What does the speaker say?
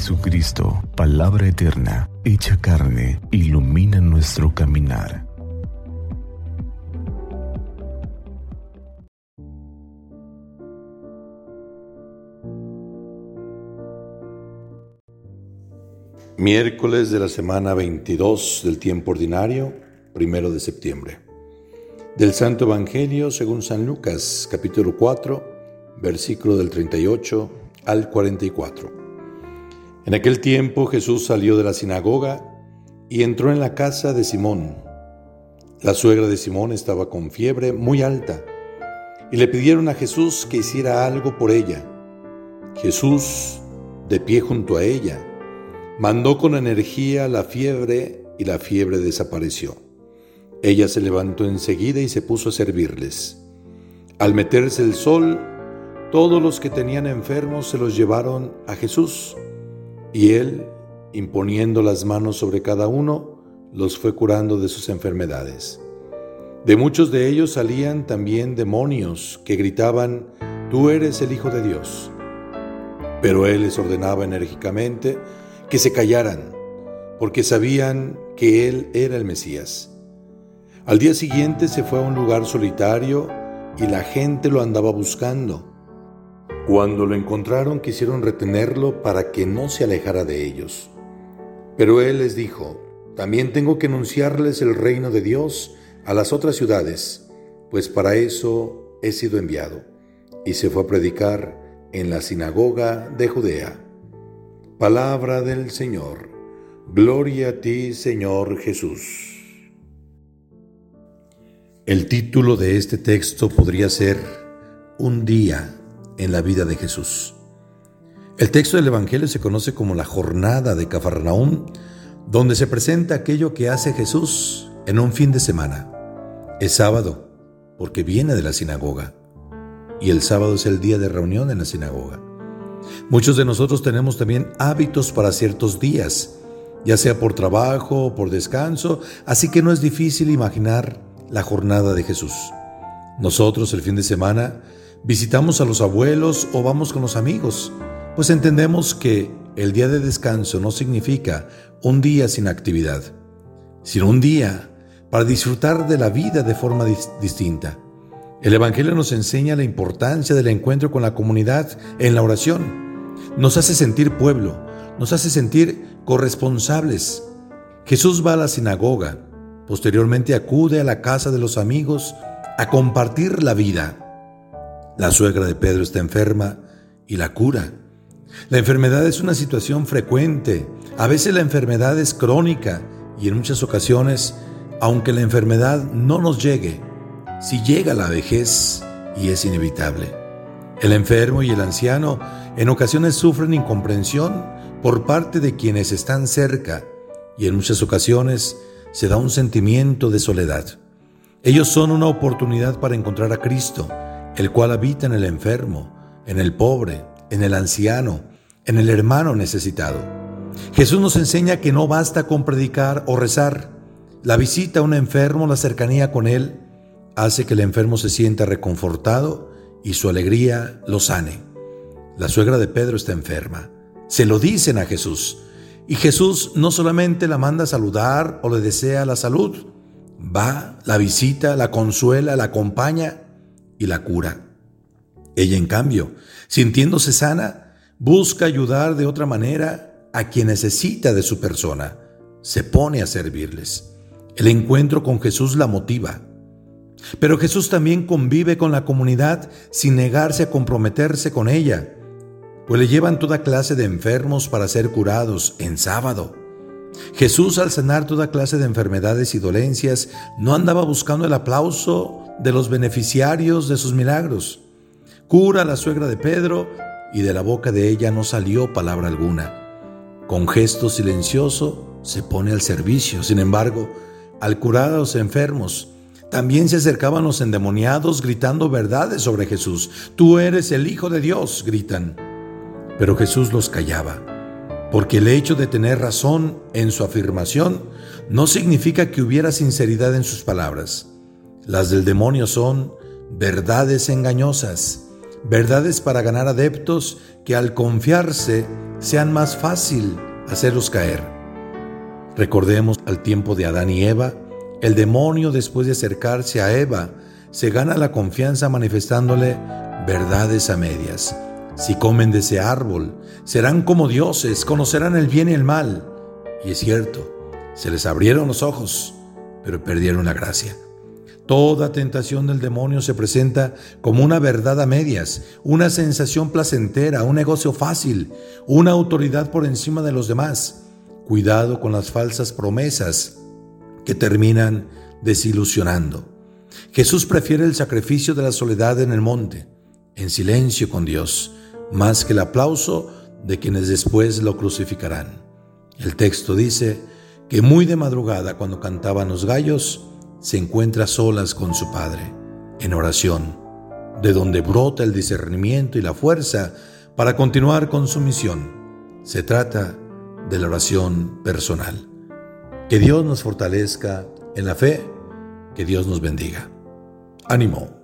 Jesucristo, palabra eterna, hecha carne, ilumina nuestro caminar. Miércoles de la semana 22 del tiempo ordinario, primero de septiembre. Del Santo Evangelio según San Lucas, capítulo 4, versículo del 38 al 44. En aquel tiempo Jesús salió de la sinagoga y entró en la casa de Simón. La suegra de Simón estaba con fiebre muy alta y le pidieron a Jesús que hiciera algo por ella. Jesús, de pie junto a ella, mandó con energía la fiebre y la fiebre desapareció. Ella se levantó enseguida y se puso a servirles. Al meterse el sol, todos los que tenían enfermos se los llevaron a Jesús y él, imponiendo las manos sobre cada uno, los fue curando de sus enfermedades. De muchos de ellos salían también demonios que gritaban, Tú eres el Hijo de Dios. Pero él les ordenaba enérgicamente que se callaran, porque sabían que él era el Mesías. Al día siguiente se fue a un lugar solitario y la gente lo andaba buscando. Cuando lo encontraron quisieron retenerlo para que no se alejara de ellos. Pero él les dijo, también tengo que anunciarles el reino de Dios a las otras ciudades, pues para eso he sido enviado. Y se fue a predicar en la sinagoga de Judea. Palabra del Señor. Gloria a ti, Señor Jesús. El título de este texto podría ser Un día en la vida de Jesús. El texto del Evangelio se conoce como la jornada de Cafarnaúm, donde se presenta aquello que hace Jesús en un fin de semana. Es sábado, porque viene de la sinagoga, y el sábado es el día de reunión en la sinagoga. Muchos de nosotros tenemos también hábitos para ciertos días, ya sea por trabajo o por descanso, así que no es difícil imaginar la jornada de Jesús. Nosotros el fin de semana visitamos a los abuelos o vamos con los amigos, pues entendemos que el día de descanso no significa un día sin actividad, sino un día para disfrutar de la vida de forma distinta. El Evangelio nos enseña la importancia del encuentro con la comunidad en la oración. Nos hace sentir pueblo, nos hace sentir corresponsables. Jesús va a la sinagoga, posteriormente acude a la casa de los amigos a compartir la vida. La suegra de Pedro está enferma y la cura. La enfermedad es una situación frecuente. A veces la enfermedad es crónica y en muchas ocasiones, aunque la enfermedad no nos llegue, si llega la vejez y es inevitable. El enfermo y el anciano en ocasiones sufren incomprensión por parte de quienes están cerca y en muchas ocasiones se da un sentimiento de soledad. Ellos son una oportunidad para encontrar a Cristo el cual habita en el enfermo, en el pobre, en el anciano, en el hermano necesitado. Jesús nos enseña que no basta con predicar o rezar. La visita a un enfermo, la cercanía con él, hace que el enfermo se sienta reconfortado y su alegría lo sane. La suegra de Pedro está enferma. Se lo dicen a Jesús. Y Jesús no solamente la manda a saludar o le desea la salud, va, la visita, la consuela, la acompaña y la cura. Ella, en cambio, sintiéndose sana, busca ayudar de otra manera a quien necesita de su persona. Se pone a servirles. El encuentro con Jesús la motiva. Pero Jesús también convive con la comunidad sin negarse a comprometerse con ella, pues le llevan toda clase de enfermos para ser curados en sábado. Jesús al sanar toda clase de enfermedades y dolencias no andaba buscando el aplauso de los beneficiarios de sus milagros. Cura a la suegra de Pedro y de la boca de ella no salió palabra alguna. Con gesto silencioso se pone al servicio. Sin embargo, al curar a los enfermos, también se acercaban los endemoniados gritando verdades sobre Jesús. Tú eres el Hijo de Dios, gritan. Pero Jesús los callaba, porque el hecho de tener razón en su afirmación no significa que hubiera sinceridad en sus palabras. Las del demonio son verdades engañosas, verdades para ganar adeptos que al confiarse sean más fácil hacerlos caer. Recordemos al tiempo de Adán y Eva, el demonio después de acercarse a Eva se gana la confianza manifestándole verdades a medias. Si comen de ese árbol, serán como dioses, conocerán el bien y el mal. Y es cierto, se les abrieron los ojos, pero perdieron la gracia. Toda tentación del demonio se presenta como una verdad a medias, una sensación placentera, un negocio fácil, una autoridad por encima de los demás. Cuidado con las falsas promesas que terminan desilusionando. Jesús prefiere el sacrificio de la soledad en el monte, en silencio con Dios, más que el aplauso de quienes después lo crucificarán. El texto dice que muy de madrugada, cuando cantaban los gallos, se encuentra solas con su Padre, en oración, de donde brota el discernimiento y la fuerza para continuar con su misión. Se trata de la oración personal. Que Dios nos fortalezca en la fe, que Dios nos bendiga. Ánimo.